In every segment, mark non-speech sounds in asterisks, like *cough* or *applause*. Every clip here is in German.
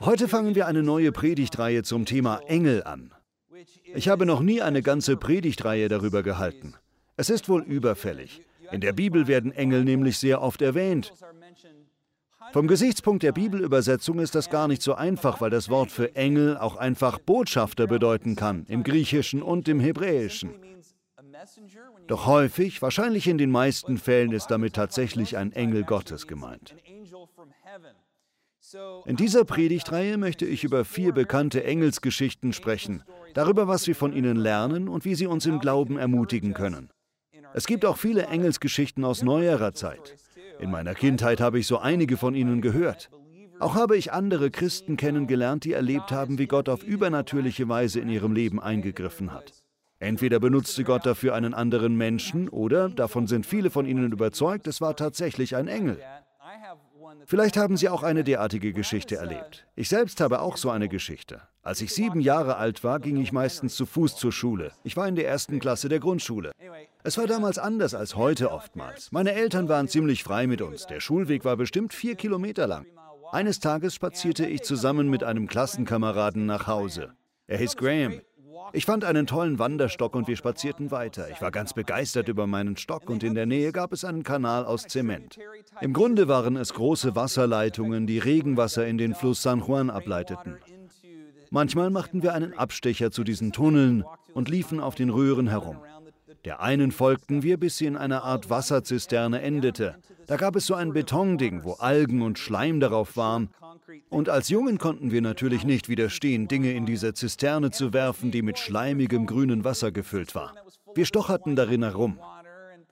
Heute fangen wir eine neue Predigtreihe zum Thema Engel an. Ich habe noch nie eine ganze Predigtreihe darüber gehalten. Es ist wohl überfällig. In der Bibel werden Engel nämlich sehr oft erwähnt. Vom Gesichtspunkt der Bibelübersetzung ist das gar nicht so einfach, weil das Wort für Engel auch einfach Botschafter bedeuten kann, im Griechischen und im Hebräischen. Doch häufig, wahrscheinlich in den meisten Fällen, ist damit tatsächlich ein Engel Gottes gemeint. In dieser Predigtreihe möchte ich über vier bekannte Engelsgeschichten sprechen, darüber, was wir von ihnen lernen und wie sie uns im Glauben ermutigen können. Es gibt auch viele Engelsgeschichten aus neuerer Zeit. In meiner Kindheit habe ich so einige von ihnen gehört. Auch habe ich andere Christen kennengelernt, die erlebt haben, wie Gott auf übernatürliche Weise in ihrem Leben eingegriffen hat. Entweder benutzte Gott dafür einen anderen Menschen oder, davon sind viele von ihnen überzeugt, es war tatsächlich ein Engel. Vielleicht haben Sie auch eine derartige Geschichte erlebt. Ich selbst habe auch so eine Geschichte. Als ich sieben Jahre alt war, ging ich meistens zu Fuß zur Schule. Ich war in der ersten Klasse der Grundschule. Es war damals anders als heute oftmals. Meine Eltern waren ziemlich frei mit uns. Der Schulweg war bestimmt vier Kilometer lang. Eines Tages spazierte ich zusammen mit einem Klassenkameraden nach Hause. Er hieß Graham. Ich fand einen tollen Wanderstock und wir spazierten weiter. Ich war ganz begeistert über meinen Stock und in der Nähe gab es einen Kanal aus Zement. Im Grunde waren es große Wasserleitungen, die Regenwasser in den Fluss San Juan ableiteten. Manchmal machten wir einen Abstecher zu diesen Tunneln und liefen auf den Röhren herum. Der einen folgten wir, bis sie in einer Art Wasserzisterne endete. Da gab es so ein Betonding, wo Algen und Schleim darauf waren. Und als Jungen konnten wir natürlich nicht widerstehen, Dinge in diese Zisterne zu werfen, die mit schleimigem grünen Wasser gefüllt war. Wir stocherten darin herum.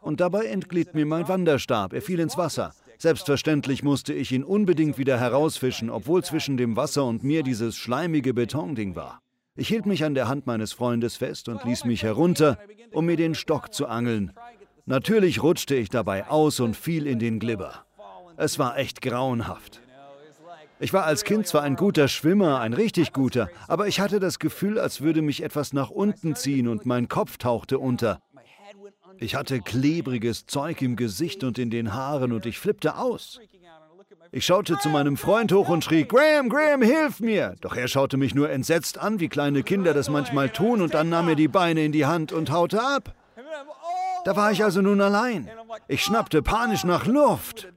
Und dabei entglitt mir mein Wanderstab, er fiel ins Wasser. Selbstverständlich musste ich ihn unbedingt wieder herausfischen, obwohl zwischen dem Wasser und mir dieses schleimige Betonding war. Ich hielt mich an der Hand meines Freundes fest und ließ mich herunter, um mir den Stock zu angeln. Natürlich rutschte ich dabei aus und fiel in den Glibber. Es war echt grauenhaft. Ich war als Kind zwar ein guter Schwimmer, ein richtig guter, aber ich hatte das Gefühl, als würde mich etwas nach unten ziehen und mein Kopf tauchte unter. Ich hatte klebriges Zeug im Gesicht und in den Haaren und ich flippte aus. Ich schaute zu meinem Freund hoch und schrie, Graham, Graham, hilf mir! Doch er schaute mich nur entsetzt an, wie kleine Kinder das manchmal tun, und dann nahm er die Beine in die Hand und haute ab. Da war ich also nun allein. Ich schnappte panisch nach Luft.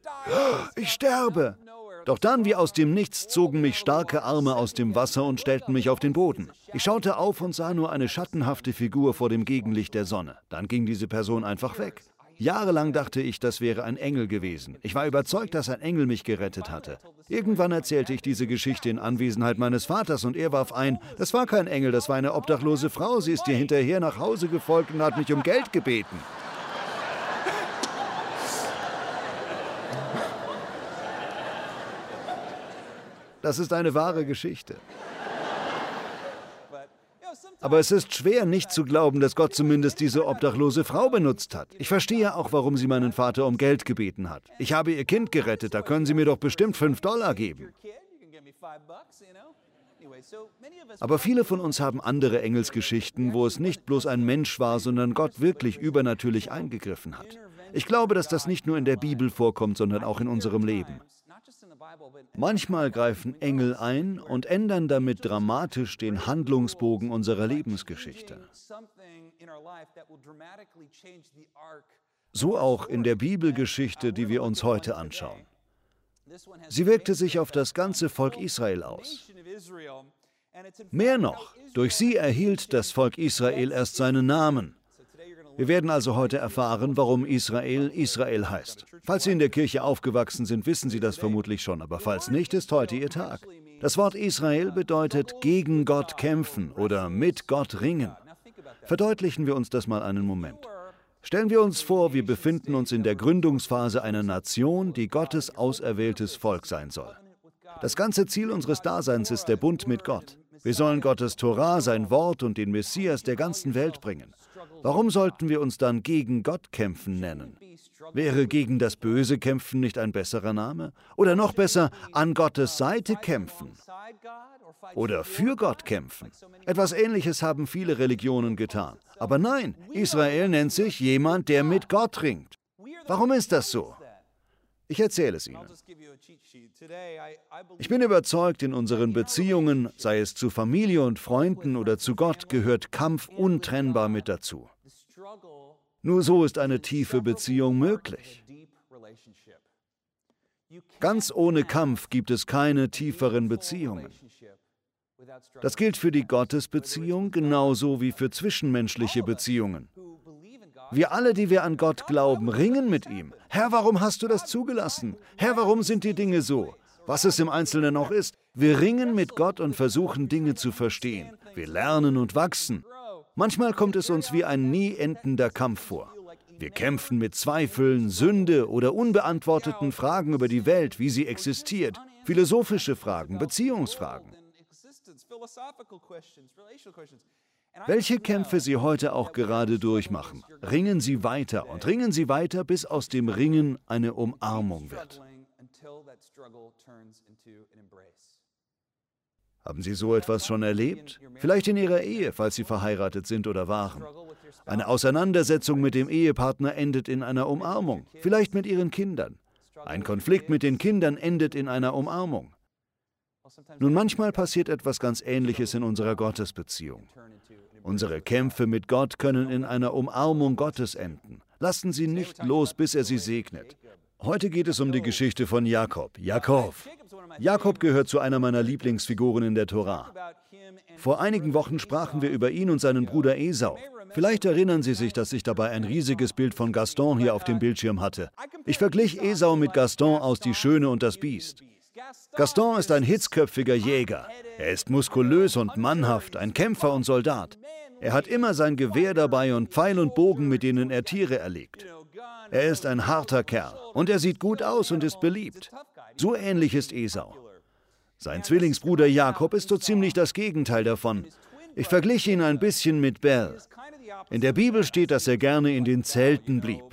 Ich sterbe. Doch dann, wie aus dem Nichts, zogen mich starke Arme aus dem Wasser und stellten mich auf den Boden. Ich schaute auf und sah nur eine schattenhafte Figur vor dem Gegenlicht der Sonne. Dann ging diese Person einfach weg. Jahrelang dachte ich, das wäre ein Engel gewesen. Ich war überzeugt, dass ein Engel mich gerettet hatte. Irgendwann erzählte ich diese Geschichte in Anwesenheit meines Vaters und er warf ein, das war kein Engel, das war eine obdachlose Frau. Sie ist dir hinterher nach Hause gefolgt und hat mich um Geld gebeten. Das ist eine wahre Geschichte. Aber es ist schwer, nicht zu glauben, dass Gott zumindest diese obdachlose Frau benutzt hat. Ich verstehe auch, warum sie meinen Vater um Geld gebeten hat. Ich habe ihr Kind gerettet, da können Sie mir doch bestimmt fünf Dollar geben. Aber viele von uns haben andere Engelsgeschichten, wo es nicht bloß ein Mensch war, sondern Gott wirklich übernatürlich eingegriffen hat. Ich glaube, dass das nicht nur in der Bibel vorkommt, sondern auch in unserem Leben. Manchmal greifen Engel ein und ändern damit dramatisch den Handlungsbogen unserer Lebensgeschichte. So auch in der Bibelgeschichte, die wir uns heute anschauen. Sie wirkte sich auf das ganze Volk Israel aus. Mehr noch, durch sie erhielt das Volk Israel erst seinen Namen. Wir werden also heute erfahren, warum Israel Israel heißt. Falls Sie in der Kirche aufgewachsen sind, wissen Sie das vermutlich schon, aber falls nicht, ist heute Ihr Tag. Das Wort Israel bedeutet gegen Gott kämpfen oder mit Gott ringen. Verdeutlichen wir uns das mal einen Moment. Stellen wir uns vor, wir befinden uns in der Gründungsphase einer Nation, die Gottes auserwähltes Volk sein soll. Das ganze Ziel unseres Daseins ist der Bund mit Gott. Wir sollen Gottes Torah, sein Wort und den Messias der ganzen Welt bringen. Warum sollten wir uns dann gegen Gott kämpfen nennen? Wäre gegen das Böse kämpfen nicht ein besserer Name? Oder noch besser, an Gottes Seite kämpfen? Oder für Gott kämpfen? Etwas Ähnliches haben viele Religionen getan. Aber nein, Israel nennt sich jemand, der mit Gott ringt. Warum ist das so? Ich erzähle es Ihnen. Ich bin überzeugt, in unseren Beziehungen, sei es zu Familie und Freunden oder zu Gott, gehört Kampf untrennbar mit dazu. Nur so ist eine tiefe Beziehung möglich. Ganz ohne Kampf gibt es keine tieferen Beziehungen. Das gilt für die Gottesbeziehung genauso wie für zwischenmenschliche Beziehungen. Wir alle, die wir an Gott glauben, ringen mit ihm. Herr, warum hast du das zugelassen? Herr, warum sind die Dinge so? Was es im Einzelnen auch ist, wir ringen mit Gott und versuchen Dinge zu verstehen. Wir lernen und wachsen. Manchmal kommt es uns wie ein nie endender Kampf vor. Wir kämpfen mit Zweifeln, Sünde oder unbeantworteten Fragen über die Welt, wie sie existiert, philosophische Fragen, Beziehungsfragen. Welche Kämpfe Sie heute auch gerade durchmachen, ringen Sie weiter und ringen Sie weiter, bis aus dem Ringen eine Umarmung wird. Haben Sie so etwas schon erlebt? Vielleicht in Ihrer Ehe, falls Sie verheiratet sind oder waren. Eine Auseinandersetzung mit dem Ehepartner endet in einer Umarmung, vielleicht mit Ihren Kindern. Ein Konflikt mit den Kindern endet in einer Umarmung. Nun, manchmal passiert etwas ganz Ähnliches in unserer Gottesbeziehung. Unsere Kämpfe mit Gott können in einer Umarmung Gottes enden. Lassen Sie nicht los, bis er sie segnet. Heute geht es um die Geschichte von Jakob. Jakob. Jakob gehört zu einer meiner Lieblingsfiguren in der Tora. Vor einigen Wochen sprachen wir über ihn und seinen Bruder Esau. Vielleicht erinnern Sie sich, dass ich dabei ein riesiges Bild von Gaston hier auf dem Bildschirm hatte. Ich verglich Esau mit Gaston aus Die Schöne und das Biest. Gaston ist ein hitzköpfiger Jäger. Er ist muskulös und mannhaft, ein Kämpfer und Soldat. Er hat immer sein Gewehr dabei und Pfeil und Bogen, mit denen er Tiere erlegt. Er ist ein harter Kerl und er sieht gut aus und ist beliebt. So ähnlich ist Esau. Sein Zwillingsbruder Jakob ist so ziemlich das Gegenteil davon. Ich verglich ihn ein bisschen mit Bell. In der Bibel steht, dass er gerne in den Zelten blieb.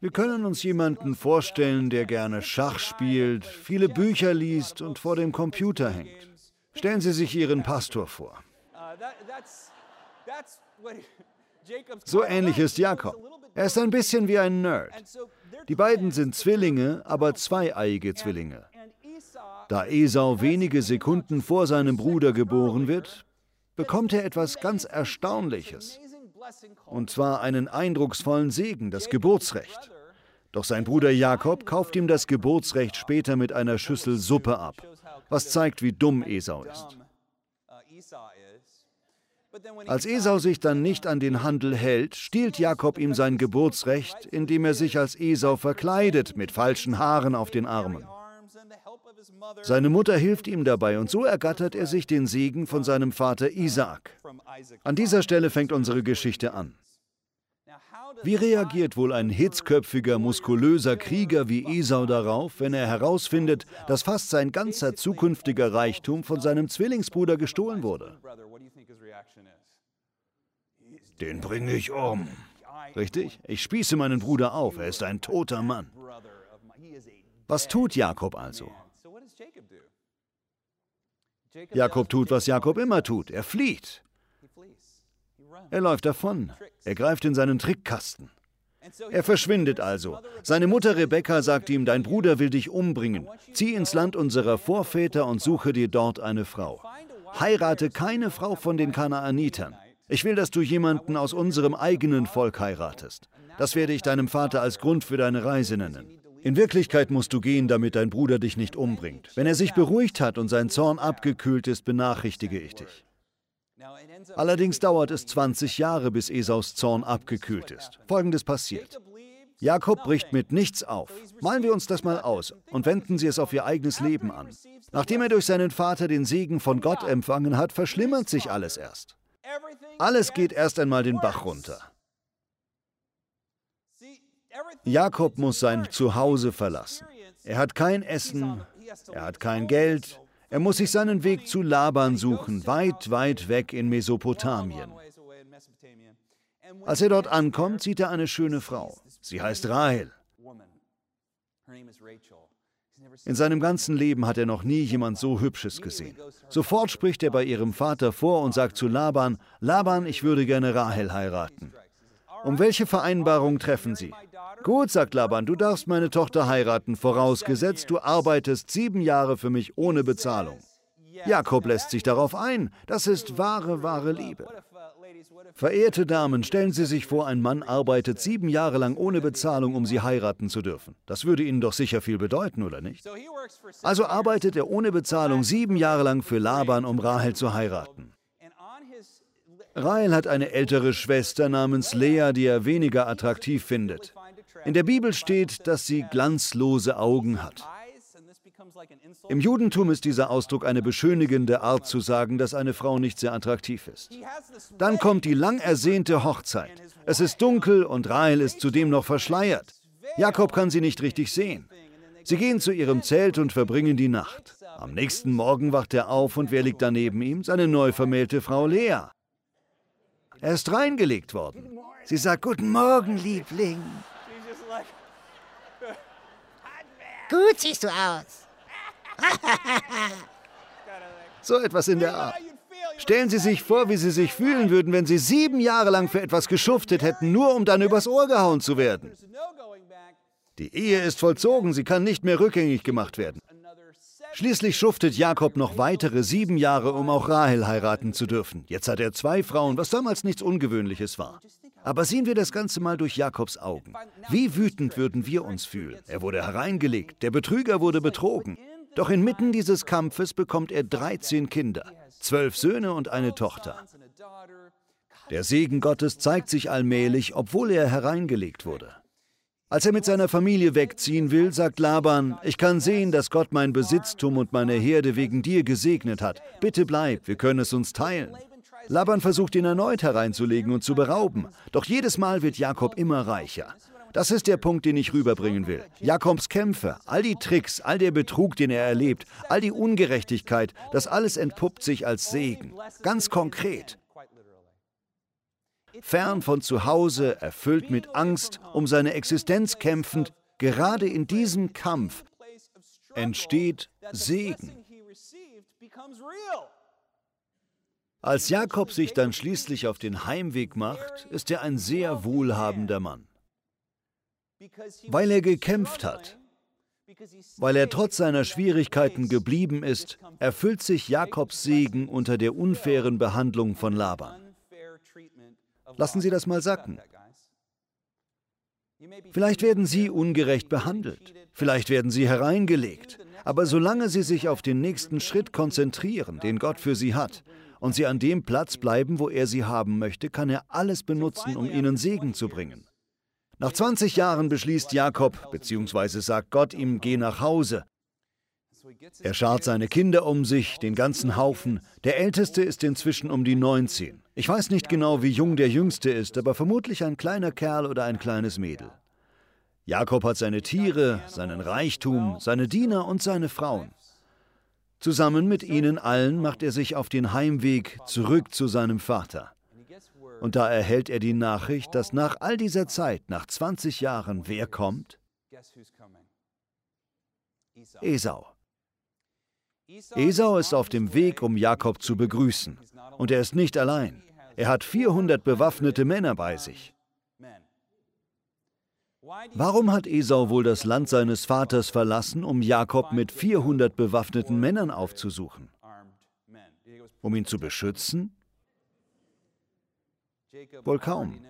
Wir können uns jemanden vorstellen, der gerne Schach spielt, viele Bücher liest und vor dem Computer hängt. Stellen Sie sich Ihren Pastor vor. So ähnlich ist Jakob. Er ist ein bisschen wie ein Nerd. Die beiden sind Zwillinge, aber zweieiige Zwillinge. Da Esau wenige Sekunden vor seinem Bruder geboren wird, bekommt er etwas ganz Erstaunliches. Und zwar einen eindrucksvollen Segen, das Geburtsrecht. Doch sein Bruder Jakob kauft ihm das Geburtsrecht später mit einer Schüssel Suppe ab, was zeigt, wie dumm Esau ist. Als Esau sich dann nicht an den Handel hält, stiehlt Jakob ihm sein Geburtsrecht, indem er sich als Esau verkleidet mit falschen Haaren auf den Armen. Seine Mutter hilft ihm dabei und so ergattert er sich den Segen von seinem Vater Isaak. An dieser Stelle fängt unsere Geschichte an. Wie reagiert wohl ein hitzköpfiger, muskulöser Krieger wie Esau darauf, wenn er herausfindet, dass fast sein ganzer zukünftiger Reichtum von seinem Zwillingsbruder gestohlen wurde? Den bringe ich um. Richtig? Ich spieße meinen Bruder auf, er ist ein toter Mann. Was tut Jakob also? Jakob tut, was Jakob immer tut. Er flieht. Er läuft davon. Er greift in seinen Trickkasten. Er verschwindet also. Seine Mutter Rebekka sagt ihm, dein Bruder will dich umbringen. Zieh ins Land unserer Vorväter und suche dir dort eine Frau. Heirate keine Frau von den Kanaanitern. Ich will, dass du jemanden aus unserem eigenen Volk heiratest. Das werde ich deinem Vater als Grund für deine Reise nennen. In Wirklichkeit musst du gehen, damit dein Bruder dich nicht umbringt. Wenn er sich beruhigt hat und sein Zorn abgekühlt ist, benachrichtige ich dich. Allerdings dauert es 20 Jahre, bis Esaus Zorn abgekühlt ist. Folgendes passiert. Jakob bricht mit nichts auf. Malen wir uns das mal aus und wenden Sie es auf Ihr eigenes Leben an. Nachdem er durch seinen Vater den Segen von Gott empfangen hat, verschlimmert sich alles erst. Alles geht erst einmal den Bach runter. Jakob muss sein Zuhause verlassen. Er hat kein Essen, er hat kein Geld, er muss sich seinen Weg zu Laban suchen, weit, weit weg in Mesopotamien. Als er dort ankommt, sieht er eine schöne Frau. Sie heißt Rahel. In seinem ganzen Leben hat er noch nie jemand so Hübsches gesehen. Sofort spricht er bei ihrem Vater vor und sagt zu Laban, Laban, ich würde gerne Rahel heiraten. Um welche Vereinbarung treffen Sie? Gut, sagt Laban, du darfst meine Tochter heiraten, vorausgesetzt, du arbeitest sieben Jahre für mich ohne Bezahlung. Jakob lässt sich darauf ein. Das ist wahre, wahre Liebe. Verehrte Damen, stellen Sie sich vor, ein Mann arbeitet sieben Jahre lang ohne Bezahlung, um sie heiraten zu dürfen. Das würde Ihnen doch sicher viel bedeuten, oder nicht? Also arbeitet er ohne Bezahlung sieben Jahre lang für Laban, um Rahel zu heiraten. Rahel hat eine ältere Schwester namens Lea, die er weniger attraktiv findet. In der Bibel steht, dass sie glanzlose Augen hat. Im Judentum ist dieser Ausdruck eine beschönigende Art zu sagen, dass eine Frau nicht sehr attraktiv ist. Dann kommt die lang ersehnte Hochzeit. Es ist dunkel und Rahel ist zudem noch verschleiert. Jakob kann sie nicht richtig sehen. Sie gehen zu ihrem Zelt und verbringen die Nacht. Am nächsten Morgen wacht er auf und wer liegt daneben ihm? Seine neu vermählte Frau Lea. Er ist reingelegt worden. Sie sagt, Guten Morgen, Liebling. Gut siehst du aus. *laughs* so etwas in der Art. Stellen Sie sich vor, wie Sie sich fühlen würden, wenn Sie sieben Jahre lang für etwas geschuftet hätten, nur um dann übers Ohr gehauen zu werden. Die Ehe ist vollzogen, sie kann nicht mehr rückgängig gemacht werden. Schließlich schuftet Jakob noch weitere sieben Jahre, um auch Rahel heiraten zu dürfen. Jetzt hat er zwei Frauen, was damals nichts Ungewöhnliches war. Aber sehen wir das Ganze mal durch Jakobs Augen. Wie wütend würden wir uns fühlen? Er wurde hereingelegt, der Betrüger wurde betrogen. Doch inmitten dieses Kampfes bekommt er 13 Kinder, zwölf Söhne und eine Tochter. Der Segen Gottes zeigt sich allmählich, obwohl er hereingelegt wurde. Als er mit seiner Familie wegziehen will, sagt Laban, ich kann sehen, dass Gott mein Besitztum und meine Herde wegen dir gesegnet hat. Bitte bleib, wir können es uns teilen. Laban versucht ihn erneut hereinzulegen und zu berauben, doch jedes Mal wird Jakob immer reicher. Das ist der Punkt, den ich rüberbringen will. Jakobs Kämpfe, all die Tricks, all der Betrug, den er erlebt, all die Ungerechtigkeit, das alles entpuppt sich als Segen. Ganz konkret. Fern von zu Hause, erfüllt mit Angst, um seine Existenz kämpfend, gerade in diesem Kampf entsteht Segen. Als Jakob sich dann schließlich auf den Heimweg macht, ist er ein sehr wohlhabender Mann. Weil er gekämpft hat, weil er trotz seiner Schwierigkeiten geblieben ist, erfüllt sich Jakobs Segen unter der unfairen Behandlung von Laban. Lassen Sie das mal sacken. Vielleicht werden Sie ungerecht behandelt, vielleicht werden Sie hereingelegt, aber solange Sie sich auf den nächsten Schritt konzentrieren, den Gott für Sie hat, und Sie an dem Platz bleiben, wo er Sie haben möchte, kann er alles benutzen, um Ihnen Segen zu bringen. Nach 20 Jahren beschließt Jakob, beziehungsweise sagt Gott ihm, geh nach Hause. Er schart seine Kinder um sich, den ganzen Haufen. Der Älteste ist inzwischen um die 19. Ich weiß nicht genau, wie jung der Jüngste ist, aber vermutlich ein kleiner Kerl oder ein kleines Mädel. Jakob hat seine Tiere, seinen Reichtum, seine Diener und seine Frauen. Zusammen mit ihnen allen macht er sich auf den Heimweg zurück zu seinem Vater. Und da erhält er die Nachricht, dass nach all dieser Zeit, nach 20 Jahren, wer kommt? Esau. Esau ist auf dem Weg, um Jakob zu begrüßen. Und er ist nicht allein. Er hat 400 bewaffnete Männer bei sich. Warum hat Esau wohl das Land seines Vaters verlassen, um Jakob mit 400 bewaffneten Männern aufzusuchen? Um ihn zu beschützen? Wohl kaum.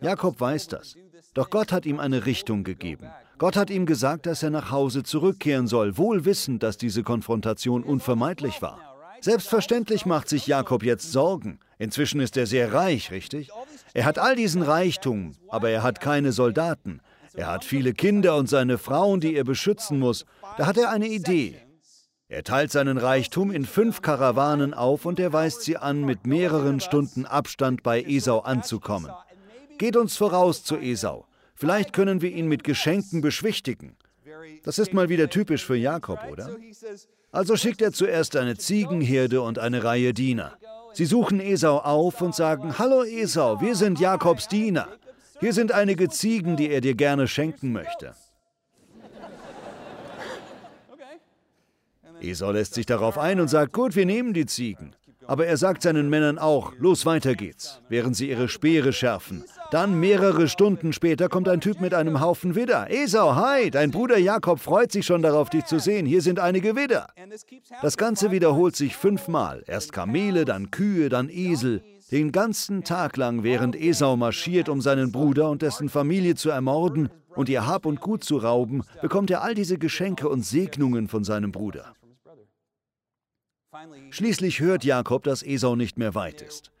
Jakob weiß das. Doch Gott hat ihm eine Richtung gegeben. Gott hat ihm gesagt, dass er nach Hause zurückkehren soll, wohl wissend, dass diese Konfrontation unvermeidlich war. Selbstverständlich macht sich Jakob jetzt Sorgen. Inzwischen ist er sehr reich, richtig? Er hat all diesen Reichtum, aber er hat keine Soldaten. Er hat viele Kinder und seine Frauen, die er beschützen muss. Da hat er eine Idee. Er teilt seinen Reichtum in fünf Karawanen auf und er weist sie an, mit mehreren Stunden Abstand bei Esau anzukommen. Geht uns voraus zu Esau. Vielleicht können wir ihn mit Geschenken beschwichtigen. Das ist mal wieder typisch für Jakob, oder? Also schickt er zuerst eine Ziegenherde und eine Reihe Diener. Sie suchen Esau auf und sagen, Hallo Esau, wir sind Jakobs Diener. Hier sind einige Ziegen, die er dir gerne schenken möchte. Esau lässt sich darauf ein und sagt, gut, wir nehmen die Ziegen. Aber er sagt seinen Männern auch, los weiter geht's, während sie ihre Speere schärfen. Dann mehrere Stunden später kommt ein Typ mit einem Haufen Widder. Esau, hi, dein Bruder Jakob freut sich schon darauf, dich zu sehen. Hier sind einige Widder. Das Ganze wiederholt sich fünfmal. Erst Kamele, dann Kühe, dann Esel. Den ganzen Tag lang, während Esau marschiert, um seinen Bruder und dessen Familie zu ermorden und ihr Hab und Gut zu rauben, bekommt er all diese Geschenke und Segnungen von seinem Bruder. Schließlich hört Jakob, dass Esau nicht mehr weit ist.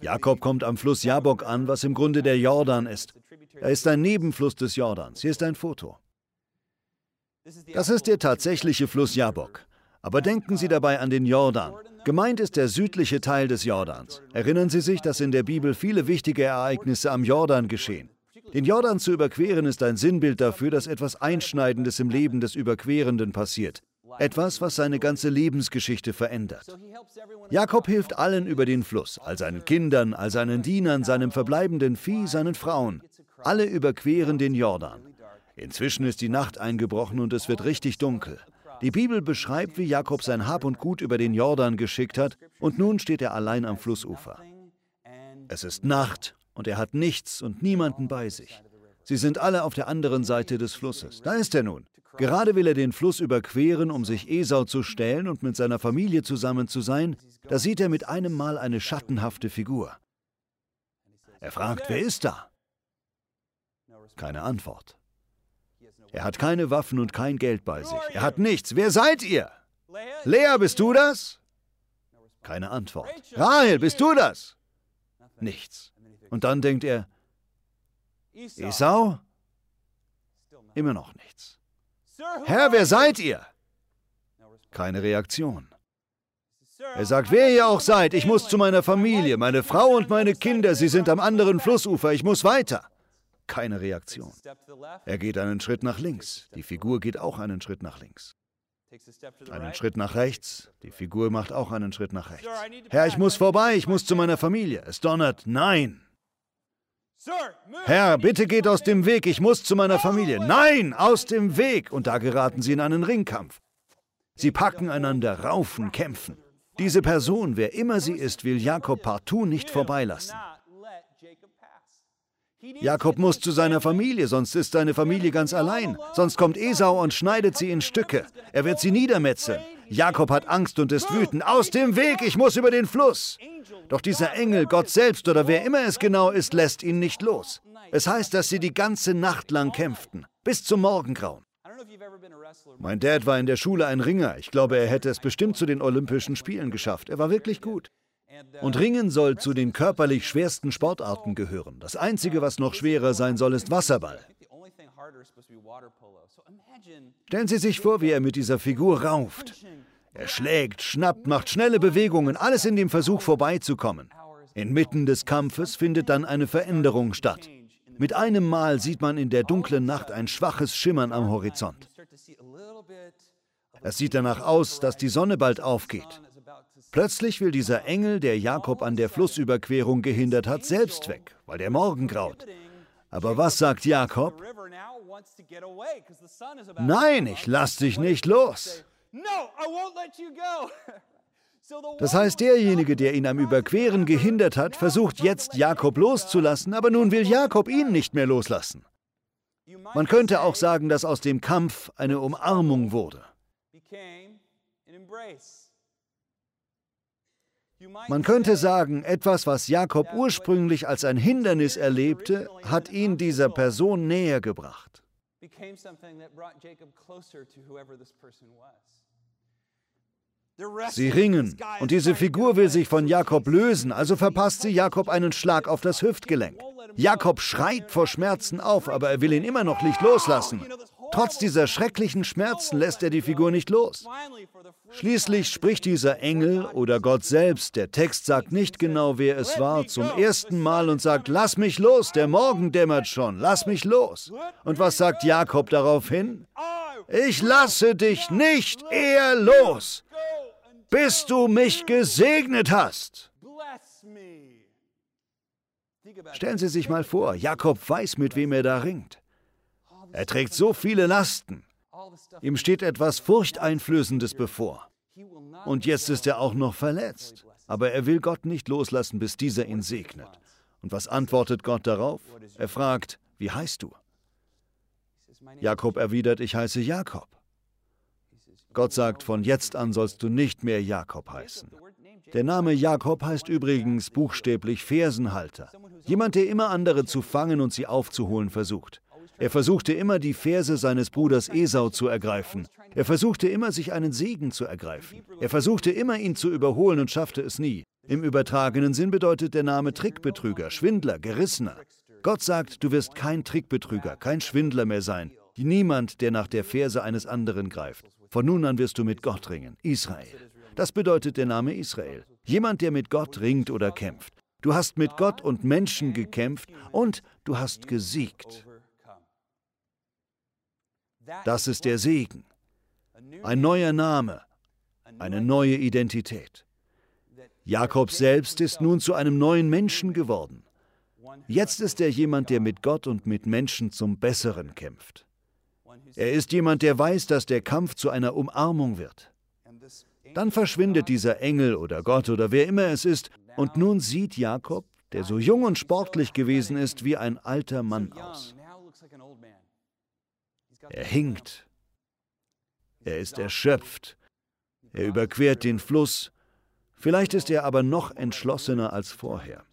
Jakob kommt am Fluss Jabok an, was im Grunde der Jordan ist. Er ist ein Nebenfluss des Jordans. Hier ist ein Foto. Das ist der tatsächliche Fluss Jabok. Aber denken Sie dabei an den Jordan. Gemeint ist der südliche Teil des Jordans. Erinnern Sie sich, dass in der Bibel viele wichtige Ereignisse am Jordan geschehen. Den Jordan zu überqueren ist ein Sinnbild dafür, dass etwas Einschneidendes im Leben des Überquerenden passiert. Etwas, was seine ganze Lebensgeschichte verändert. Jakob hilft allen über den Fluss, all seinen Kindern, all seinen Dienern, seinem verbleibenden Vieh, seinen Frauen. Alle überqueren den Jordan. Inzwischen ist die Nacht eingebrochen und es wird richtig dunkel. Die Bibel beschreibt, wie Jakob sein Hab und Gut über den Jordan geschickt hat, und nun steht er allein am Flussufer. Es ist Nacht und er hat nichts und niemanden bei sich. Sie sind alle auf der anderen Seite des Flusses. Da ist er nun. Gerade will er den Fluss überqueren, um sich Esau zu stellen und mit seiner Familie zusammen zu sein. Da sieht er mit einem Mal eine schattenhafte Figur. Er fragt, wer ist da? Keine Antwort. Er hat keine Waffen und kein Geld bei sich. Er hat nichts. Wer seid ihr? Lea, bist du das? Keine Antwort. Rahel, bist du das? Nichts. Und dann denkt er, Esau? Immer noch nichts. Herr, wer seid ihr? Keine Reaktion. Er sagt, wer ihr auch seid, ich muss zu meiner Familie, meine Frau und meine Kinder, sie sind am anderen Flussufer, ich muss weiter. Keine Reaktion. Er geht einen Schritt nach links. Die Figur geht auch einen Schritt nach links. Einen Schritt nach rechts. Die Figur macht auch einen Schritt nach rechts. Herr, ich muss vorbei, ich muss zu meiner Familie. Es donnert. Nein. Herr, bitte geht aus dem Weg, ich muss zu meiner Familie. Nein, aus dem Weg. Und da geraten sie in einen Ringkampf. Sie packen einander, raufen, kämpfen. Diese Person, wer immer sie ist, will Jakob partout nicht vorbeilassen. Jakob muss zu seiner Familie, sonst ist seine Familie ganz allein. Sonst kommt Esau und schneidet sie in Stücke. Er wird sie niedermetzeln. Jakob hat Angst und ist wütend. Aus dem Weg, ich muss über den Fluss. Doch dieser Engel, Gott selbst oder wer immer es genau ist, lässt ihn nicht los. Es heißt, dass sie die ganze Nacht lang kämpften, bis zum Morgengrauen. Mein Dad war in der Schule ein Ringer. Ich glaube, er hätte es bestimmt zu den Olympischen Spielen geschafft. Er war wirklich gut. Und Ringen soll zu den körperlich schwersten Sportarten gehören. Das Einzige, was noch schwerer sein soll, ist Wasserball. Stellen Sie sich vor, wie er mit dieser Figur rauft. Er schlägt, schnappt, macht schnelle Bewegungen, alles in dem Versuch vorbeizukommen. Inmitten des Kampfes findet dann eine Veränderung statt. Mit einem Mal sieht man in der dunklen Nacht ein schwaches Schimmern am Horizont. Es sieht danach aus, dass die Sonne bald aufgeht. Plötzlich will dieser Engel, der Jakob an der Flussüberquerung gehindert hat, selbst weg, weil der Morgen graut. Aber was sagt Jakob? Nein, ich lass dich nicht los. *laughs* Das heißt, derjenige, der ihn am Überqueren gehindert hat, versucht jetzt Jakob loszulassen, aber nun will Jakob ihn nicht mehr loslassen. Man könnte auch sagen, dass aus dem Kampf eine Umarmung wurde. Man könnte sagen, etwas, was Jakob ursprünglich als ein Hindernis erlebte, hat ihn dieser Person näher gebracht. Sie ringen, und diese Figur will sich von Jakob lösen, also verpasst sie Jakob einen Schlag auf das Hüftgelenk. Jakob schreit vor Schmerzen auf, aber er will ihn immer noch nicht loslassen. Trotz dieser schrecklichen Schmerzen lässt er die Figur nicht los. Schließlich spricht dieser Engel oder Gott selbst, der Text sagt nicht genau, wer es war, zum ersten Mal und sagt, lass mich los, der Morgen dämmert schon, lass mich los. Und was sagt Jakob daraufhin? Ich lasse dich nicht eher los, bis du mich gesegnet hast. Stellen Sie sich mal vor, Jakob weiß, mit wem er da ringt. Er trägt so viele Lasten. Ihm steht etwas Furchteinflößendes bevor. Und jetzt ist er auch noch verletzt. aber er will Gott nicht loslassen, bis dieser ihn segnet. Und was antwortet Gott darauf? Er fragt, wie heißt du? Jakob erwidert, ich heiße Jakob. Gott sagt, von jetzt an sollst du nicht mehr Jakob heißen. Der Name Jakob heißt übrigens buchstäblich Fersenhalter. Jemand, der immer andere zu fangen und sie aufzuholen versucht. Er versuchte immer, die Verse seines Bruders Esau zu ergreifen. Er versuchte immer, sich einen Segen zu ergreifen. Er versuchte immer, ihn zu überholen und schaffte es nie. Im übertragenen Sinn bedeutet der Name Trickbetrüger, Schwindler, Gerissener. Gott sagt, du wirst kein Trickbetrüger, kein Schwindler mehr sein. Niemand, der nach der Verse eines anderen greift. Von nun an wirst du mit Gott ringen, Israel. Das bedeutet der Name Israel. Jemand, der mit Gott ringt oder kämpft. Du hast mit Gott und Menschen gekämpft und du hast gesiegt. Das ist der Segen. Ein neuer Name, eine neue Identität. Jakob selbst ist nun zu einem neuen Menschen geworden. Jetzt ist er jemand, der mit Gott und mit Menschen zum Besseren kämpft. Er ist jemand, der weiß, dass der Kampf zu einer Umarmung wird. Dann verschwindet dieser Engel oder Gott oder wer immer es ist, und nun sieht Jakob, der so jung und sportlich gewesen ist, wie ein alter Mann aus. Er hinkt. Er ist erschöpft. Er überquert den Fluss. Vielleicht ist er aber noch entschlossener als vorher.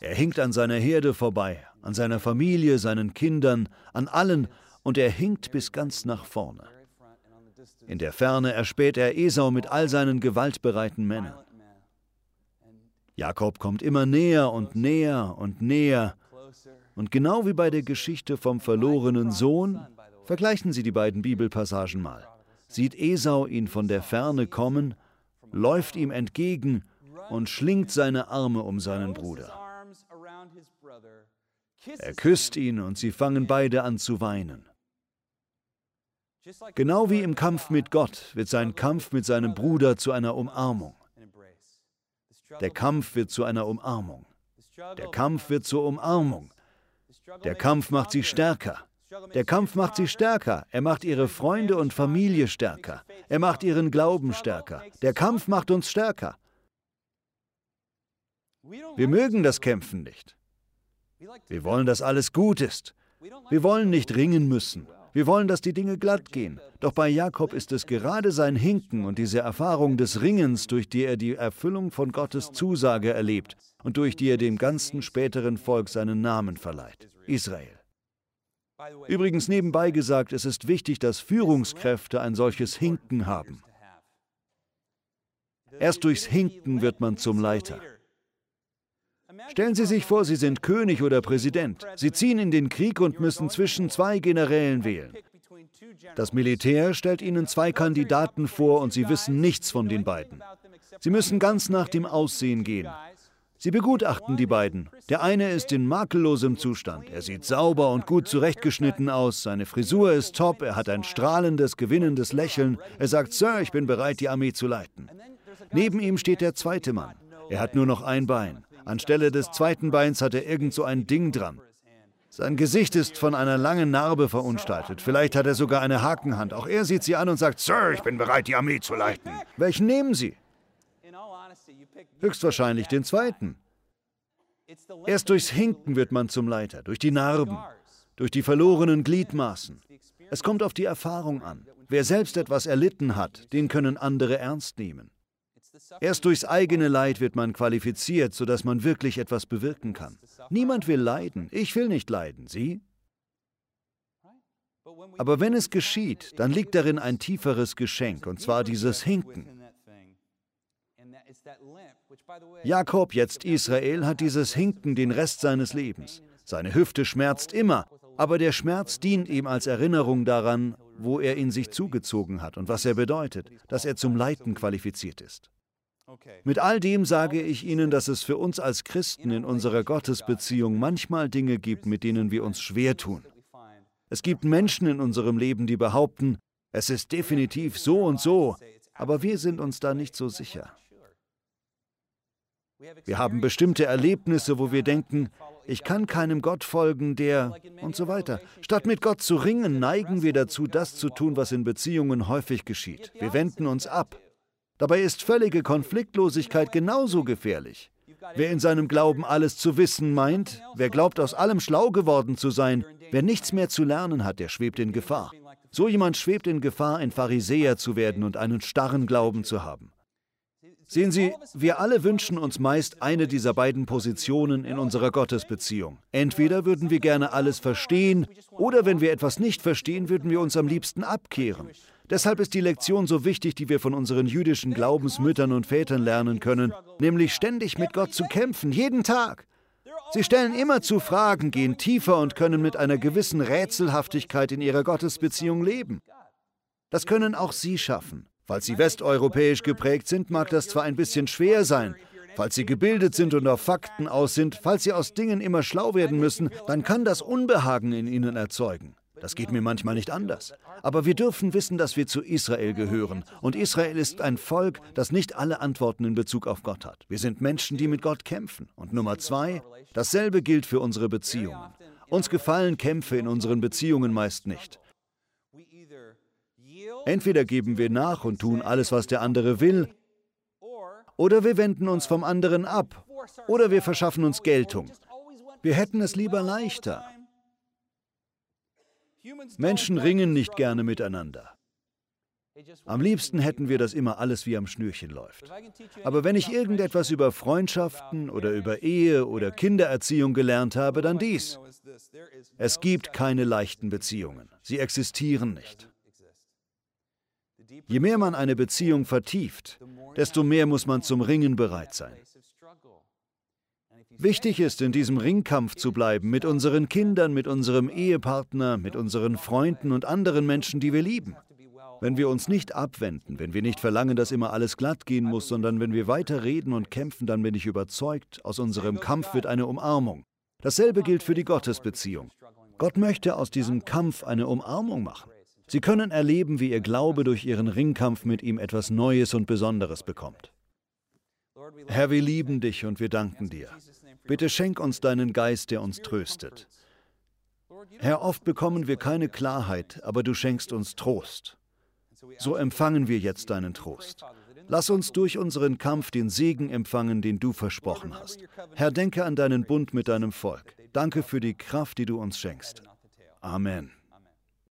Er hinkt an seiner Herde vorbei, an seiner Familie, seinen Kindern, an allen, und er hinkt bis ganz nach vorne. In der Ferne erspäht er Esau mit all seinen gewaltbereiten Männern. Jakob kommt immer näher und näher und näher. Und genau wie bei der Geschichte vom verlorenen Sohn, vergleichen Sie die beiden Bibelpassagen mal, sieht Esau ihn von der Ferne kommen, läuft ihm entgegen und schlingt seine Arme um seinen Bruder. Er küsst ihn und sie fangen beide an zu weinen. Genau wie im Kampf mit Gott wird sein Kampf mit seinem Bruder zu einer Umarmung. Der Kampf wird zu einer Umarmung. Der Kampf wird zur Umarmung. Der Kampf macht sie stärker. Der Kampf macht sie stärker. Er macht ihre Freunde und Familie stärker. Er macht ihren Glauben stärker. Der Kampf macht uns stärker. Wir mögen das Kämpfen nicht. Wir wollen, dass alles gut ist. Wir wollen nicht ringen müssen. Wir wollen, dass die Dinge glatt gehen. Doch bei Jakob ist es gerade sein Hinken und diese Erfahrung des Ringens, durch die er die Erfüllung von Gottes Zusage erlebt und durch die er dem ganzen späteren Volk seinen Namen verleiht. Israel. Übrigens nebenbei gesagt, es ist wichtig, dass Führungskräfte ein solches Hinken haben. Erst durchs Hinken wird man zum Leiter. Stellen Sie sich vor, Sie sind König oder Präsident. Sie ziehen in den Krieg und müssen zwischen zwei Generälen wählen. Das Militär stellt Ihnen zwei Kandidaten vor und Sie wissen nichts von den beiden. Sie müssen ganz nach dem Aussehen gehen. Sie begutachten die beiden. Der eine ist in makellosem Zustand. Er sieht sauber und gut zurechtgeschnitten aus. Seine Frisur ist top. Er hat ein strahlendes, gewinnendes Lächeln. Er sagt, Sir, ich bin bereit, die Armee zu leiten. Neben ihm steht der zweite Mann. Er hat nur noch ein Bein. Anstelle des zweiten Beins hat er irgend so ein Ding dran. Sein Gesicht ist von einer langen Narbe verunstaltet. Vielleicht hat er sogar eine Hakenhand. Auch er sieht sie an und sagt, Sir, ich bin bereit, die Armee zu leiten. Welchen nehmen Sie? Höchstwahrscheinlich den zweiten. Erst durchs Hinken wird man zum Leiter, durch die Narben, durch die verlorenen Gliedmaßen. Es kommt auf die Erfahrung an. Wer selbst etwas erlitten hat, den können andere ernst nehmen. Erst durchs eigene Leid wird man qualifiziert, sodass man wirklich etwas bewirken kann. Niemand will leiden. Ich will nicht leiden. Sie? Aber wenn es geschieht, dann liegt darin ein tieferes Geschenk, und zwar dieses Hinken. Jakob, jetzt Israel, hat dieses Hinken den Rest seines Lebens. Seine Hüfte schmerzt immer, aber der Schmerz dient ihm als Erinnerung daran, wo er ihn sich zugezogen hat und was er bedeutet, dass er zum Leiten qualifiziert ist. Mit all dem sage ich Ihnen, dass es für uns als Christen in unserer Gottesbeziehung manchmal Dinge gibt, mit denen wir uns schwer tun. Es gibt Menschen in unserem Leben, die behaupten, es ist definitiv so und so, aber wir sind uns da nicht so sicher. Wir haben bestimmte Erlebnisse, wo wir denken, ich kann keinem Gott folgen, der und so weiter. Statt mit Gott zu ringen, neigen wir dazu, das zu tun, was in Beziehungen häufig geschieht. Wir wenden uns ab. Dabei ist völlige Konfliktlosigkeit genauso gefährlich. Wer in seinem Glauben alles zu wissen meint, wer glaubt, aus allem schlau geworden zu sein, wer nichts mehr zu lernen hat, der schwebt in Gefahr. So jemand schwebt in Gefahr, ein Pharisäer zu werden und einen starren Glauben zu haben. Sehen Sie, wir alle wünschen uns meist eine dieser beiden Positionen in unserer Gottesbeziehung. Entweder würden wir gerne alles verstehen, oder wenn wir etwas nicht verstehen, würden wir uns am liebsten abkehren. Deshalb ist die Lektion so wichtig, die wir von unseren jüdischen Glaubensmüttern und Vätern lernen können, nämlich ständig mit Gott zu kämpfen, jeden Tag. Sie stellen immer zu Fragen, gehen tiefer und können mit einer gewissen Rätselhaftigkeit in ihrer Gottesbeziehung leben. Das können auch Sie schaffen. Falls Sie westeuropäisch geprägt sind, mag das zwar ein bisschen schwer sein. Falls Sie gebildet sind und auf Fakten aus sind, falls Sie aus Dingen immer schlau werden müssen, dann kann das Unbehagen in Ihnen erzeugen. Das geht mir manchmal nicht anders. Aber wir dürfen wissen, dass wir zu Israel gehören. Und Israel ist ein Volk, das nicht alle Antworten in Bezug auf Gott hat. Wir sind Menschen, die mit Gott kämpfen. Und Nummer zwei, dasselbe gilt für unsere Beziehungen. Uns gefallen Kämpfe in unseren Beziehungen meist nicht. Entweder geben wir nach und tun alles, was der andere will, oder wir wenden uns vom anderen ab, oder wir verschaffen uns Geltung. Wir hätten es lieber leichter. Menschen ringen nicht gerne miteinander. Am liebsten hätten wir, dass immer alles wie am Schnürchen läuft. Aber wenn ich irgendetwas über Freundschaften oder über Ehe oder Kindererziehung gelernt habe, dann dies. Es gibt keine leichten Beziehungen. Sie existieren nicht. Je mehr man eine Beziehung vertieft, desto mehr muss man zum Ringen bereit sein. Wichtig ist, in diesem Ringkampf zu bleiben, mit unseren Kindern, mit unserem Ehepartner, mit unseren Freunden und anderen Menschen, die wir lieben. Wenn wir uns nicht abwenden, wenn wir nicht verlangen, dass immer alles glatt gehen muss, sondern wenn wir weiter reden und kämpfen, dann bin ich überzeugt, aus unserem Kampf wird eine Umarmung. Dasselbe gilt für die Gottesbeziehung. Gott möchte aus diesem Kampf eine Umarmung machen. Sie können erleben, wie Ihr Glaube durch Ihren Ringkampf mit ihm etwas Neues und Besonderes bekommt. Herr, wir lieben dich und wir danken dir. Bitte schenk uns deinen Geist, der uns tröstet. Herr, oft bekommen wir keine Klarheit, aber du schenkst uns Trost. So empfangen wir jetzt deinen Trost. Lass uns durch unseren Kampf den Segen empfangen, den du versprochen hast. Herr, denke an deinen Bund mit deinem Volk. Danke für die Kraft, die du uns schenkst. Amen.